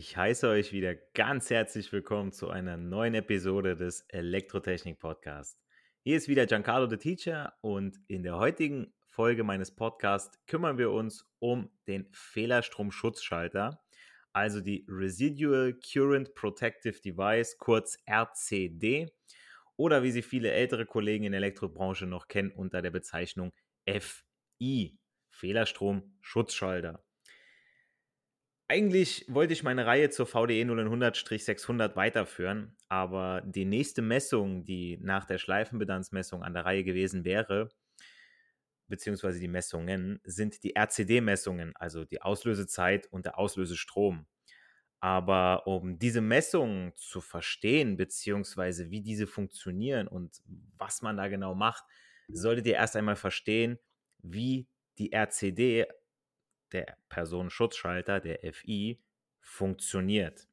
Ich heiße euch wieder ganz herzlich willkommen zu einer neuen Episode des Elektrotechnik Podcasts. Hier ist wieder Giancarlo the Teacher und in der heutigen Folge meines Podcasts kümmern wir uns um den Fehlerstromschutzschalter, also die Residual Current Protective Device, kurz RCD, oder wie sie viele ältere Kollegen in der Elektrobranche noch kennen unter der Bezeichnung FI, Fehlerstromschutzschalter. Eigentlich wollte ich meine Reihe zur VDE 0100-600 weiterführen, aber die nächste Messung, die nach der Schleifenbedanzmessung an der Reihe gewesen wäre, beziehungsweise die Messungen, sind die RCD-Messungen, also die Auslösezeit und der Auslösestrom. Aber um diese Messungen zu verstehen, beziehungsweise wie diese funktionieren und was man da genau macht, solltet ihr erst einmal verstehen, wie die RCD, der Personenschutzschalter, der FI, funktioniert.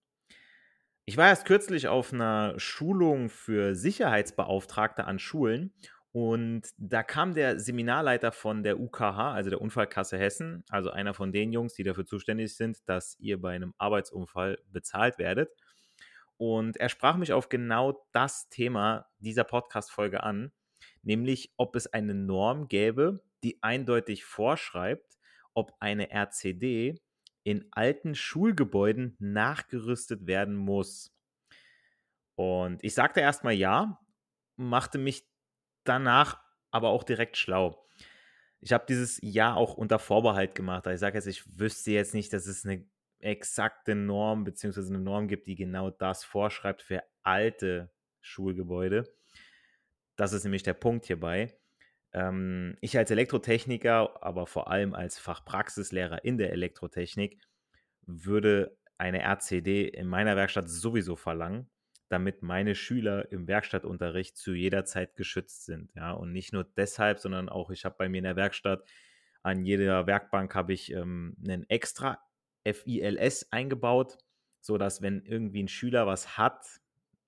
Ich war erst kürzlich auf einer Schulung für Sicherheitsbeauftragte an Schulen und da kam der Seminarleiter von der UKH, also der Unfallkasse Hessen, also einer von den Jungs, die dafür zuständig sind, dass ihr bei einem Arbeitsunfall bezahlt werdet. Und er sprach mich auf genau das Thema dieser Podcast-Folge an, nämlich ob es eine Norm gäbe, die eindeutig vorschreibt, ob eine RCD in alten Schulgebäuden nachgerüstet werden muss. Und ich sagte erstmal ja, machte mich danach aber auch direkt schlau. Ich habe dieses Ja auch unter Vorbehalt gemacht. Ich sage jetzt, ich wüsste jetzt nicht, dass es eine exakte Norm bzw. eine Norm gibt, die genau das vorschreibt für alte Schulgebäude. Das ist nämlich der Punkt hierbei. Ähm, ich als Elektrotechniker, aber vor allem als Fachpraxislehrer in der Elektrotechnik, würde eine RCD in meiner Werkstatt sowieso verlangen, damit meine Extra im Werkstattunterricht zu jeder Zeit geschützt sind. Ja, und nicht nur deshalb, sondern auch, ich habe bei mir in der Werkstatt an jeder Werkbank habe ich ähm, einen extra FILS eingebaut, sodass wenn irgendwie ein Schüler was hat,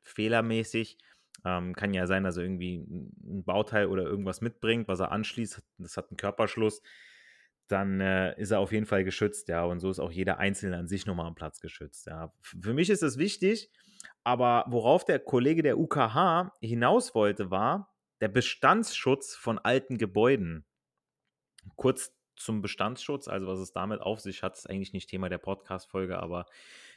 fehlermäßig, ähm, kann ja sein, dass er irgendwie ein Bauteil oder irgendwas mitbringt, was er anschließt. Das hat einen Körperschluss. Dann äh, ist er auf jeden Fall geschützt, ja. Und so ist auch jeder Einzelne an sich nochmal am Platz geschützt, ja. Für mich ist das wichtig, aber worauf der Kollege der UKH hinaus wollte, war der Bestandsschutz von alten Gebäuden. Kurz zum Bestandsschutz, also was es damit auf sich hat, ist eigentlich nicht Thema der Podcast-Folge, aber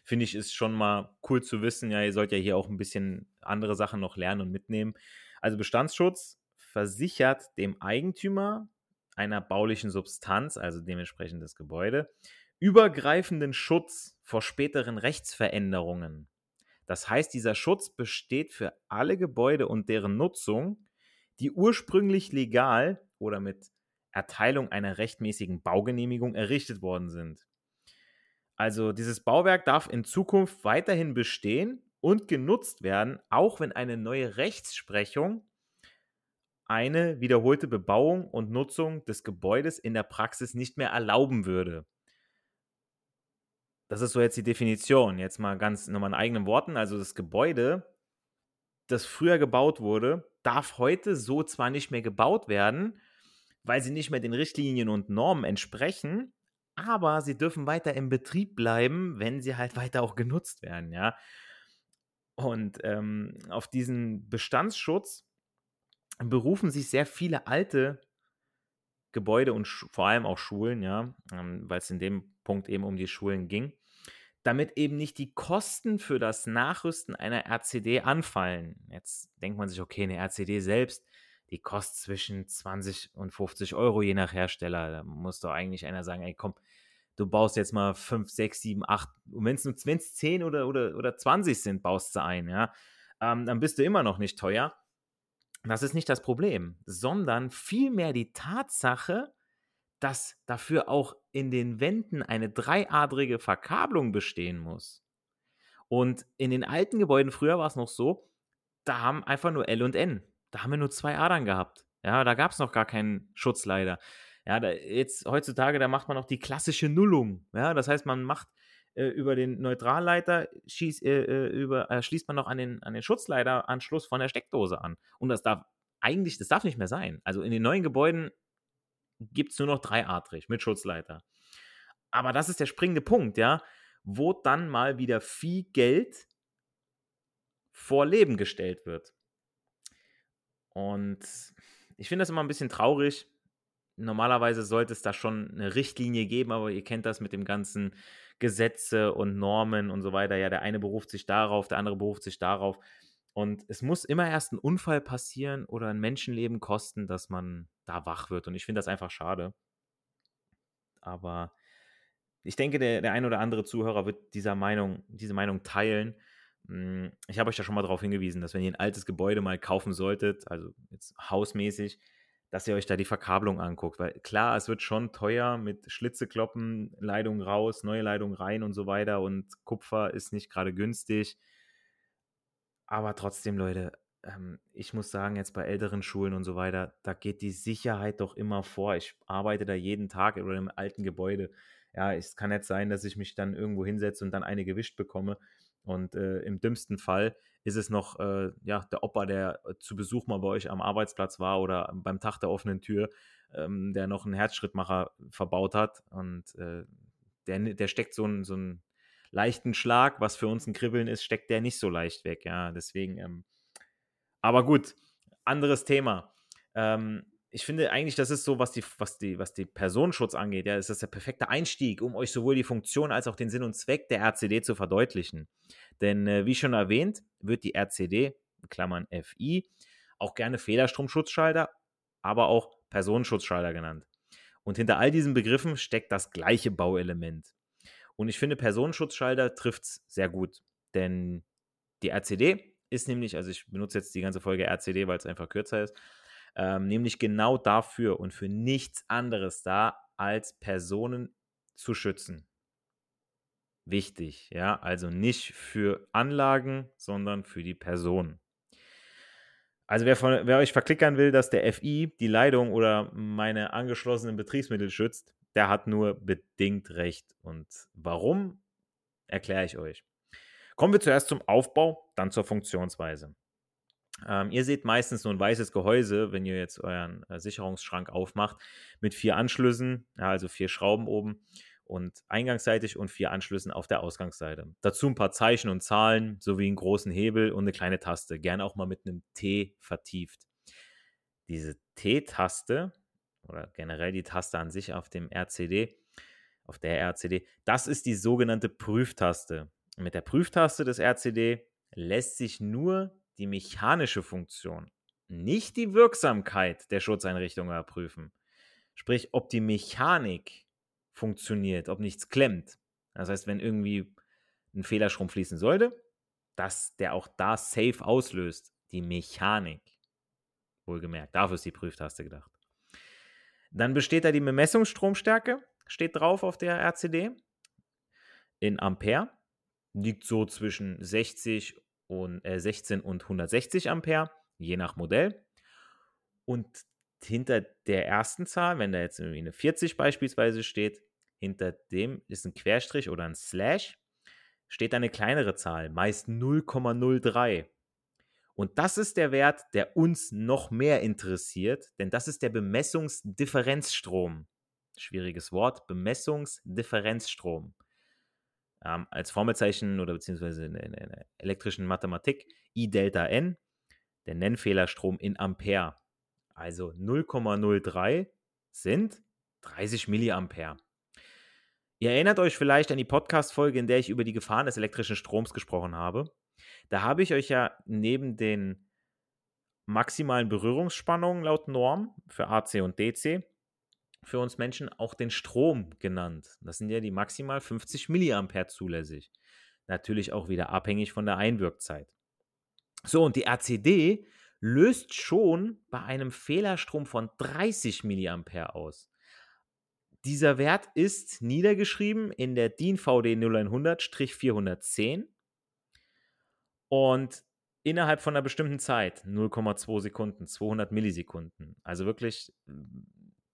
finde ich, ist schon mal cool zu wissen. Ja, ihr sollt ja hier auch ein bisschen andere Sachen noch lernen und mitnehmen. Also Bestandsschutz versichert dem Eigentümer einer baulichen Substanz, also dementsprechend das Gebäude, übergreifenden Schutz vor späteren Rechtsveränderungen. Das heißt, dieser Schutz besteht für alle Gebäude und deren Nutzung, die ursprünglich legal oder mit Erteilung einer rechtmäßigen Baugenehmigung errichtet worden sind. Also dieses Bauwerk darf in Zukunft weiterhin bestehen und genutzt werden, auch wenn eine neue Rechtsprechung eine wiederholte Bebauung und Nutzung des Gebäudes in der Praxis nicht mehr erlauben würde. Das ist so jetzt die Definition. Jetzt mal ganz nochmal in eigenen Worten. Also das Gebäude, das früher gebaut wurde, darf heute so zwar nicht mehr gebaut werden, weil sie nicht mehr den Richtlinien und Normen entsprechen, aber sie dürfen weiter im Betrieb bleiben, wenn sie halt weiter auch genutzt werden, ja. Und ähm, auf diesen Bestandsschutz berufen sich sehr viele alte Gebäude und vor allem auch Schulen, ja, ähm, weil es in dem Punkt eben um die Schulen ging, damit eben nicht die Kosten für das Nachrüsten einer RCD anfallen. Jetzt denkt man sich, okay, eine RCD selbst, die kostet zwischen 20 und 50 Euro je nach Hersteller. Da muss doch eigentlich einer sagen, ey, komm, du baust jetzt mal 5, 6, 7, 8, und wenn es 10 oder, oder, oder 20 sind, baust du ein, ja, ähm, dann bist du immer noch nicht teuer. Das ist nicht das Problem, sondern vielmehr die Tatsache, dass dafür auch in den Wänden eine dreiadrige Verkabelung bestehen muss. Und in den alten Gebäuden früher war es noch so, da haben einfach nur L und N. Da haben wir nur zwei Adern gehabt. Ja, da gab es noch gar keinen Schutzleiter. Ja, da, jetzt heutzutage, da macht man auch die klassische Nullung. Ja, das heißt, man macht äh, über den Neutralleiter schieß, äh, äh, über, äh, schließt man noch an den, an den Schutzleiteranschluss von der Steckdose an. Und das darf eigentlich, das darf nicht mehr sein. Also in den neuen Gebäuden gibt es nur noch dreiadrig mit Schutzleiter. Aber das ist der springende Punkt, ja, wo dann mal wieder viel Geld vor Leben gestellt wird. Und ich finde das immer ein bisschen traurig. Normalerweise sollte es da schon eine Richtlinie geben, aber ihr kennt das mit dem ganzen Gesetze und Normen und so weiter. Ja, der eine beruft sich darauf, der andere beruft sich darauf. Und es muss immer erst ein Unfall passieren oder ein Menschenleben kosten, dass man da wach wird. Und ich finde das einfach schade. Aber ich denke, der, der ein oder andere Zuhörer wird dieser Meinung, diese Meinung teilen. Hm, ich habe euch ja schon mal darauf hingewiesen, dass wenn ihr ein altes Gebäude mal kaufen solltet, also jetzt hausmäßig, dass ihr euch da die Verkabelung anguckt. Weil klar, es wird schon teuer mit Schlitze kloppen, Leitung raus, neue Leitung rein und so weiter. Und Kupfer ist nicht gerade günstig. Aber trotzdem, Leute, ähm, ich muss sagen, jetzt bei älteren Schulen und so weiter, da geht die Sicherheit doch immer vor. Ich arbeite da jeden Tag oder im alten Gebäude. Ja, es kann nicht sein, dass ich mich dann irgendwo hinsetze und dann eine gewischt bekomme. Und äh, im dümmsten Fall ist es noch äh, ja, der Opa, der äh, zu Besuch mal bei euch am Arbeitsplatz war oder beim Tag der offenen Tür, ähm, der noch einen Herzschrittmacher verbaut hat. Und äh, der, der steckt so einen, so einen leichten Schlag, was für uns ein Kribbeln ist, steckt der nicht so leicht weg. Ja, deswegen. Ähm, aber gut, anderes Thema. Ähm, ich finde eigentlich, das ist so, was die, was die, was die Personenschutz angeht, ja, ist das der perfekte Einstieg, um euch sowohl die Funktion als auch den Sinn und Zweck der RCD zu verdeutlichen. Denn äh, wie schon erwähnt, wird die RCD, Klammern FI, auch gerne Fehlerstromschutzschalter, aber auch Personenschutzschalter genannt. Und hinter all diesen Begriffen steckt das gleiche Bauelement. Und ich finde, Personenschutzschalter trifft es sehr gut. Denn die RCD ist nämlich, also ich benutze jetzt die ganze Folge RCD, weil es einfach kürzer ist, ähm, nämlich genau dafür und für nichts anderes da, als Personen zu schützen. Wichtig, ja, also nicht für Anlagen, sondern für die Person. Also wer, von, wer euch verklickern will, dass der FI die Leitung oder meine angeschlossenen Betriebsmittel schützt, der hat nur bedingt recht. Und warum, erkläre ich euch. Kommen wir zuerst zum Aufbau, dann zur Funktionsweise. Ähm, ihr seht meistens nur ein weißes Gehäuse, wenn ihr jetzt euren äh, Sicherungsschrank aufmacht, mit vier Anschlüssen, ja, also vier Schrauben oben und eingangsseitig und vier Anschlüssen auf der Ausgangsseite. Dazu ein paar Zeichen und Zahlen sowie einen großen Hebel und eine kleine Taste, gerne auch mal mit einem T vertieft. Diese T-Taste oder generell die Taste an sich auf dem RCD, auf der RCD, das ist die sogenannte Prüftaste. mit der Prüftaste des RCD lässt sich nur die mechanische Funktion, nicht die Wirksamkeit der Schutzeinrichtung überprüfen. Sprich, ob die Mechanik funktioniert, ob nichts klemmt. Das heißt, wenn irgendwie ein Fehlerstrom fließen sollte, dass der auch da safe auslöst, die Mechanik. Wohlgemerkt, dafür ist die Prüftaste gedacht. Dann besteht da die Bemessungsstromstärke, steht drauf auf der RCD in Ampere. Liegt so zwischen 60 und äh, 16 und 160 Ampere, je nach Modell. Und hinter der ersten Zahl, wenn da jetzt irgendwie eine 40 beispielsweise steht, hinter dem ist ein Querstrich oder ein Slash, steht eine kleinere Zahl, meist 0,03. Und das ist der Wert, der uns noch mehr interessiert, denn das ist der Bemessungsdifferenzstrom. Schwieriges Wort, Bemessungsdifferenzstrom. Ähm, als Formelzeichen oder beziehungsweise in, in, in der elektrischen Mathematik I Delta N, der Nennfehlerstrom in Ampere. Also 0,03 sind 30 Milliampere. Ihr erinnert euch vielleicht an die Podcast-Folge, in der ich über die Gefahren des elektrischen Stroms gesprochen habe. Da habe ich euch ja neben den maximalen Berührungsspannungen laut Norm für AC und DC für uns Menschen auch den Strom genannt. Das sind ja die maximal 50 Milliampere zulässig. Natürlich auch wieder abhängig von der Einwirkzeit. So, und die RCD löst schon bei einem Fehlerstrom von 30 Milliampere aus. Dieser Wert ist niedergeschrieben in der DIN VD 0100-410 und innerhalb von einer bestimmten Zeit, 0,2 Sekunden, 200 Millisekunden. Also wirklich,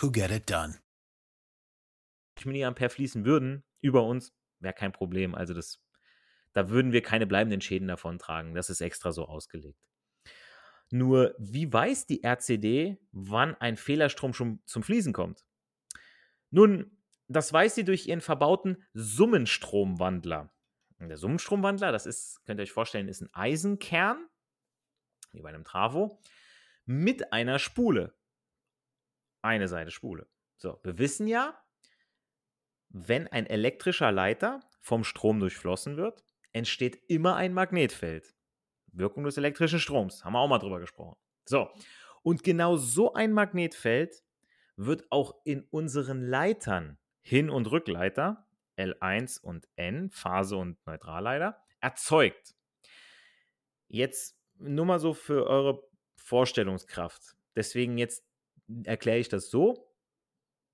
who get it done. Milliampere fließen würden über uns, wäre kein Problem. Also das, da würden wir keine bleibenden Schäden davon tragen. Das ist extra so ausgelegt. Nur, wie weiß die RCD, wann ein Fehlerstrom schon zum Fließen kommt? Nun, das weiß sie durch ihren verbauten Summenstromwandler. Und der Summenstromwandler, das ist, könnt ihr euch vorstellen, ist ein Eisenkern, wie bei einem Travo, mit einer Spule. Eine Seite Spule. So, wir wissen ja, wenn ein elektrischer Leiter vom Strom durchflossen wird, entsteht immer ein Magnetfeld. Wirkung des elektrischen Stroms. Haben wir auch mal drüber gesprochen. So, und genau so ein Magnetfeld wird auch in unseren Leitern, Hin- und Rückleiter, L1 und N, Phase und Neutralleiter, erzeugt. Jetzt nur mal so für eure Vorstellungskraft. Deswegen jetzt erkläre ich das so.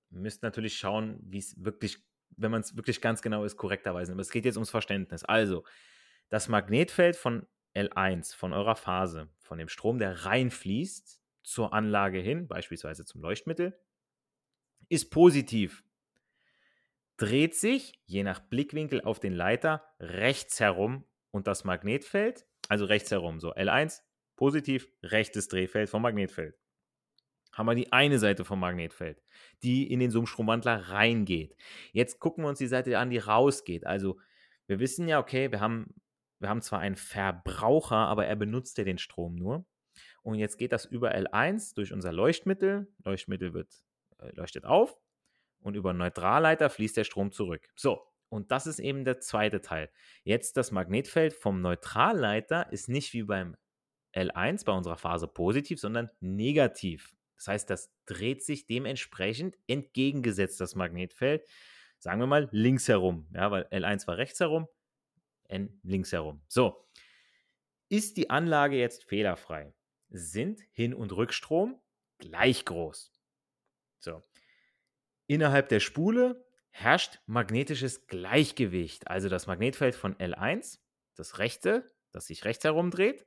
Müsst natürlich schauen, wie es wirklich, wenn man es wirklich ganz genau ist, korrekterweise. Aber es geht jetzt ums Verständnis. Also, das Magnetfeld von L1, von eurer Phase, von dem Strom, der reinfließt zur Anlage hin, beispielsweise zum Leuchtmittel, ist positiv dreht sich je nach Blickwinkel auf den Leiter rechts herum und das Magnetfeld, also rechts herum, so L1 positiv, rechtes Drehfeld vom Magnetfeld. Haben wir die eine Seite vom Magnetfeld, die in den Summstromwandler reingeht. Jetzt gucken wir uns die Seite an, die rausgeht. Also wir wissen ja, okay, wir haben, wir haben zwar einen Verbraucher, aber er benutzt ja den Strom nur. Und jetzt geht das über L1 durch unser Leuchtmittel. Leuchtmittel wird, äh, leuchtet auf und über Neutralleiter fließt der Strom zurück. So, und das ist eben der zweite Teil. Jetzt das Magnetfeld vom Neutralleiter ist nicht wie beim L1 bei unserer Phase positiv, sondern negativ. Das heißt, das dreht sich dementsprechend entgegengesetzt das Magnetfeld, sagen wir mal links herum, ja, weil L1 war rechts herum, N links herum. So, ist die Anlage jetzt fehlerfrei? Sind Hin- und Rückstrom gleich groß? So, Innerhalb der Spule herrscht magnetisches Gleichgewicht. Also das Magnetfeld von L1, das rechte, das sich rechts herumdreht,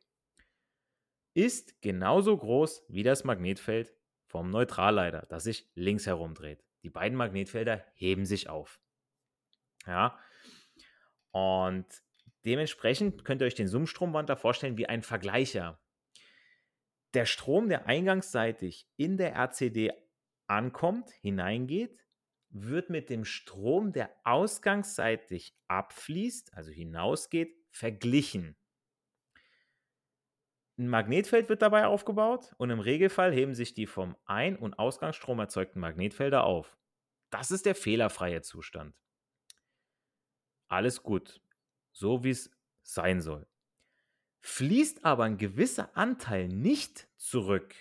ist genauso groß wie das Magnetfeld vom Neutralleiter, das sich links herumdreht. Die beiden Magnetfelder heben sich auf. Ja. Und dementsprechend könnt ihr euch den Summstromwandler vorstellen wie ein Vergleicher. Der Strom, der eingangsseitig in der RCD ankommt, hineingeht, wird mit dem Strom, der ausgangsseitig abfließt, also hinausgeht, verglichen. Ein Magnetfeld wird dabei aufgebaut und im Regelfall heben sich die vom Ein- und Ausgangsstrom erzeugten Magnetfelder auf. Das ist der fehlerfreie Zustand. Alles gut, so wie es sein soll. Fließt aber ein gewisser Anteil nicht zurück,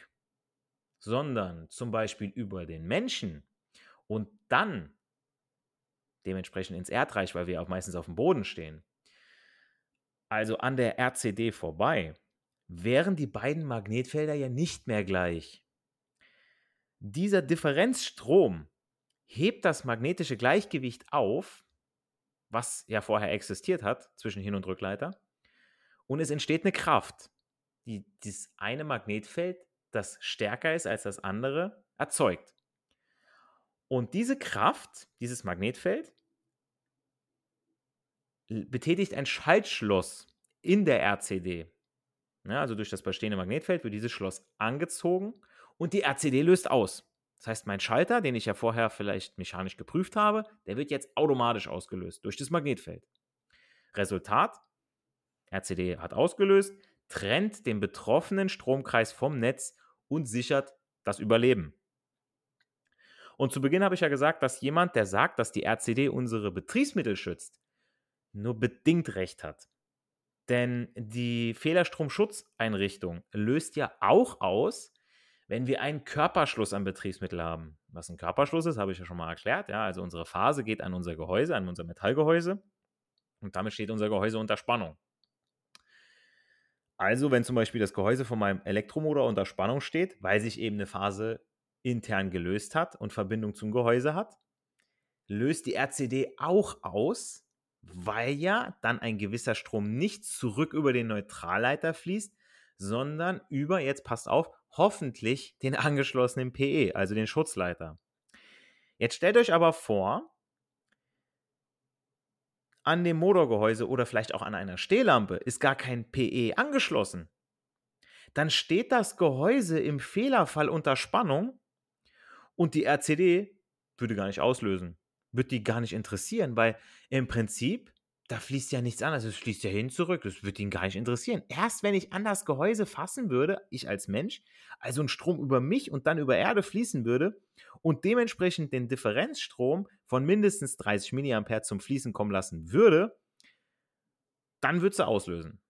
sondern zum Beispiel über den Menschen und dann dementsprechend ins Erdreich, weil wir auch meistens auf dem Boden stehen, also an der RCD vorbei, wären die beiden Magnetfelder ja nicht mehr gleich. Dieser Differenzstrom hebt das magnetische Gleichgewicht auf, was ja vorher existiert hat zwischen Hin- und Rückleiter, und es entsteht eine Kraft, die das eine Magnetfeld, das stärker ist als das andere, erzeugt. Und diese Kraft, dieses Magnetfeld, betätigt ein Schaltschloss in der RCD. Ja, also durch das bestehende Magnetfeld wird dieses Schloss angezogen und die RCD löst aus. Das heißt, mein Schalter, den ich ja vorher vielleicht mechanisch geprüft habe, der wird jetzt automatisch ausgelöst durch das Magnetfeld. Resultat, RCD hat ausgelöst, trennt den betroffenen Stromkreis vom Netz und sichert das Überleben. Und zu Beginn habe ich ja gesagt, dass jemand, der sagt, dass die RCD unsere Betriebsmittel schützt, nur bedingt recht hat. Denn die Fehlerstromschutzeinrichtung löst ja auch aus, wenn wir einen Körperschluss am Betriebsmittel haben. Was ein Körperschluss ist, habe ich ja schon mal erklärt. Ja, also unsere Phase geht an unser Gehäuse, an unser Metallgehäuse. Und damit steht unser Gehäuse unter Spannung. Also, wenn zum Beispiel das Gehäuse von meinem Elektromotor unter Spannung steht, weil sich eben eine Phase intern gelöst hat und Verbindung zum Gehäuse hat, löst die RCD auch aus, weil ja dann ein gewisser Strom nicht zurück über den Neutralleiter fließt, sondern über, jetzt passt auf, hoffentlich den angeschlossenen PE, also den Schutzleiter. Jetzt stellt euch aber vor, an dem Motorgehäuse oder vielleicht auch an einer Stehlampe ist gar kein PE angeschlossen. Dann steht das Gehäuse im Fehlerfall unter Spannung und die RCD würde gar nicht auslösen wird die gar nicht interessieren, weil im Prinzip, da fließt ja nichts anderes. Es fließt ja hin zurück. Das wird ihn gar nicht interessieren. Erst wenn ich an das Gehäuse fassen würde, ich als Mensch, also ein Strom über mich und dann über Erde fließen würde und dementsprechend den Differenzstrom von mindestens 30 mA zum Fließen kommen lassen würde, dann würde sie auslösen.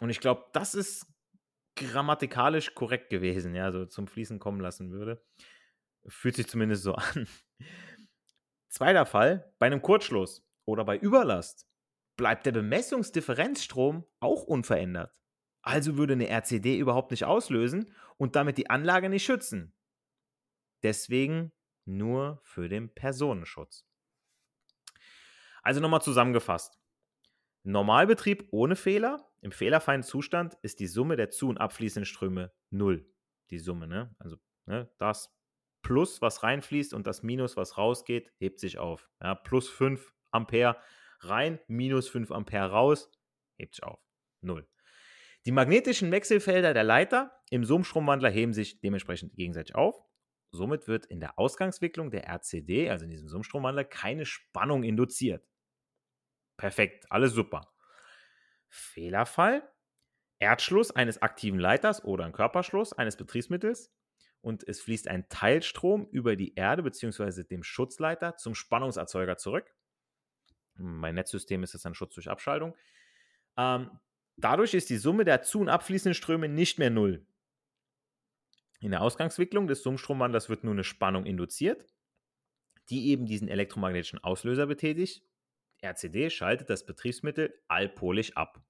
Und ich glaube, das ist grammatikalisch korrekt gewesen, ja, so zum Fließen kommen lassen würde. Fühlt sich zumindest so an. Zweiter Fall, bei einem Kurzschluss oder bei Überlast bleibt der Bemessungsdifferenzstrom auch unverändert. Also würde eine RCD überhaupt nicht auslösen und damit die Anlage nicht schützen. Deswegen nur für den Personenschutz. Also nochmal zusammengefasst. Normalbetrieb ohne Fehler, im fehlerfreien Zustand ist die Summe der zu- und abfließenden Ströme 0. Die Summe, ne? Also ne, das Plus, was reinfließt und das Minus, was rausgeht, hebt sich auf. Ja, plus 5 Ampere rein, minus 5 Ampere raus, hebt sich auf. Null. Die magnetischen Wechselfelder der Leiter im Summstromwandler heben sich dementsprechend gegenseitig auf. Somit wird in der Ausgangswicklung der RCD, also in diesem Summstromwandler, keine Spannung induziert. Perfekt, alles super. Fehlerfall: Erdschluss eines aktiven Leiters oder ein Körperschluss eines Betriebsmittels und es fließt ein Teilstrom über die Erde bzw. dem Schutzleiter zum Spannungserzeuger zurück. Mein Netzsystem ist jetzt ein Schutz durch Abschaltung. Ähm, dadurch ist die Summe der zu- und abfließenden Ströme nicht mehr null. In der Ausgangswicklung des Summstromwandlers wird nun eine Spannung induziert, die eben diesen elektromagnetischen Auslöser betätigt. RCD schaltet das Betriebsmittel allpolig ab.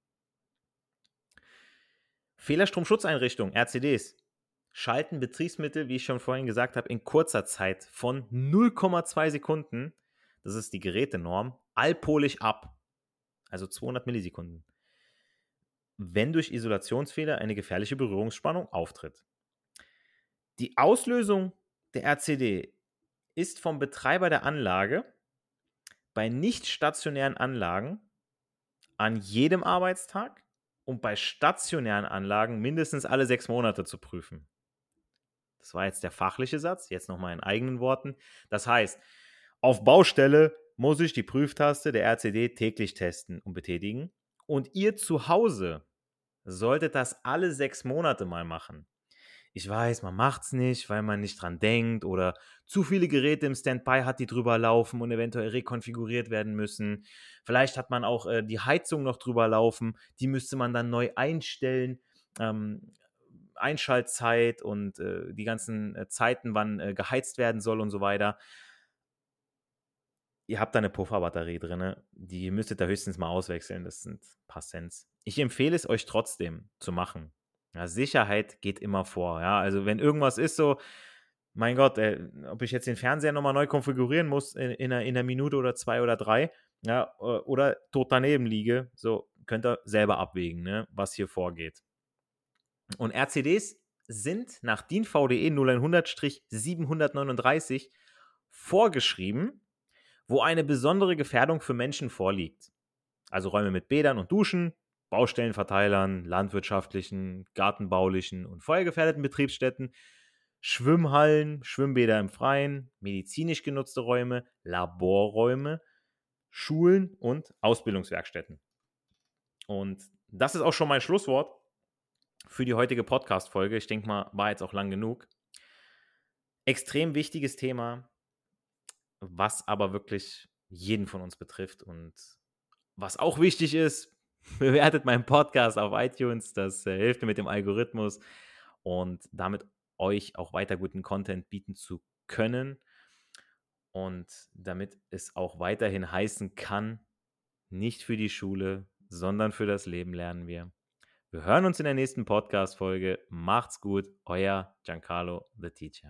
Fehlerstromschutzeinrichtungen, RCDs, schalten Betriebsmittel, wie ich schon vorhin gesagt habe, in kurzer Zeit von 0,2 Sekunden, das ist die Gerätenorm, allpolig ab. Also 200 Millisekunden. Wenn durch Isolationsfehler eine gefährliche Berührungsspannung auftritt. Die Auslösung der RCD ist vom Betreiber der Anlage bei nicht stationären Anlagen an jedem Arbeitstag und bei stationären Anlagen mindestens alle sechs Monate zu prüfen. Das war jetzt der fachliche Satz, jetzt nochmal in eigenen Worten. Das heißt, auf Baustelle muss ich die Prüftaste der RCD täglich testen und betätigen. Und ihr zu Hause solltet das alle sechs Monate mal machen. Ich weiß, man macht es nicht, weil man nicht dran denkt oder zu viele Geräte im Standby hat, die drüber laufen und eventuell rekonfiguriert werden müssen. Vielleicht hat man auch äh, die Heizung noch drüber laufen, die müsste man dann neu einstellen. Ähm, Einschaltzeit und äh, die ganzen äh, Zeiten, wann äh, geheizt werden soll und so weiter. Ihr habt da eine Pufferbatterie drin, die müsstet ihr höchstens mal auswechseln, das sind ein paar Cent. Ich empfehle es euch trotzdem zu machen. Ja, Sicherheit geht immer vor. Ja, also wenn irgendwas ist so, mein Gott, äh, ob ich jetzt den Fernseher nochmal neu konfigurieren muss in, in, einer, in, einer, Minute oder zwei oder drei, ja, oder tot daneben liege, so könnt ihr selber abwägen, ne, was hier vorgeht. Und RCDs sind nach DIN VDE 0100-739 vorgeschrieben, wo eine besondere Gefährdung für Menschen vorliegt. Also Räume mit Bädern und Duschen, Baustellenverteilern, landwirtschaftlichen, gartenbaulichen und feuergefährdeten Betriebsstätten, Schwimmhallen, Schwimmbäder im Freien, medizinisch genutzte Räume, Laborräume, Schulen und Ausbildungswerkstätten. Und das ist auch schon mein Schlusswort für die heutige Podcast-Folge. Ich denke mal, war jetzt auch lang genug. Extrem wichtiges Thema, was aber wirklich jeden von uns betrifft und was auch wichtig ist, bewertet meinen Podcast auf iTunes. Das äh, hilft mir mit dem Algorithmus und damit euch auch weiter guten Content bieten zu können. Und damit es auch weiterhin heißen kann, nicht für die Schule, sondern für das Leben lernen wir. Wir hören uns in der nächsten Podcast-Folge. Macht's gut, euer Giancarlo, the Teacher.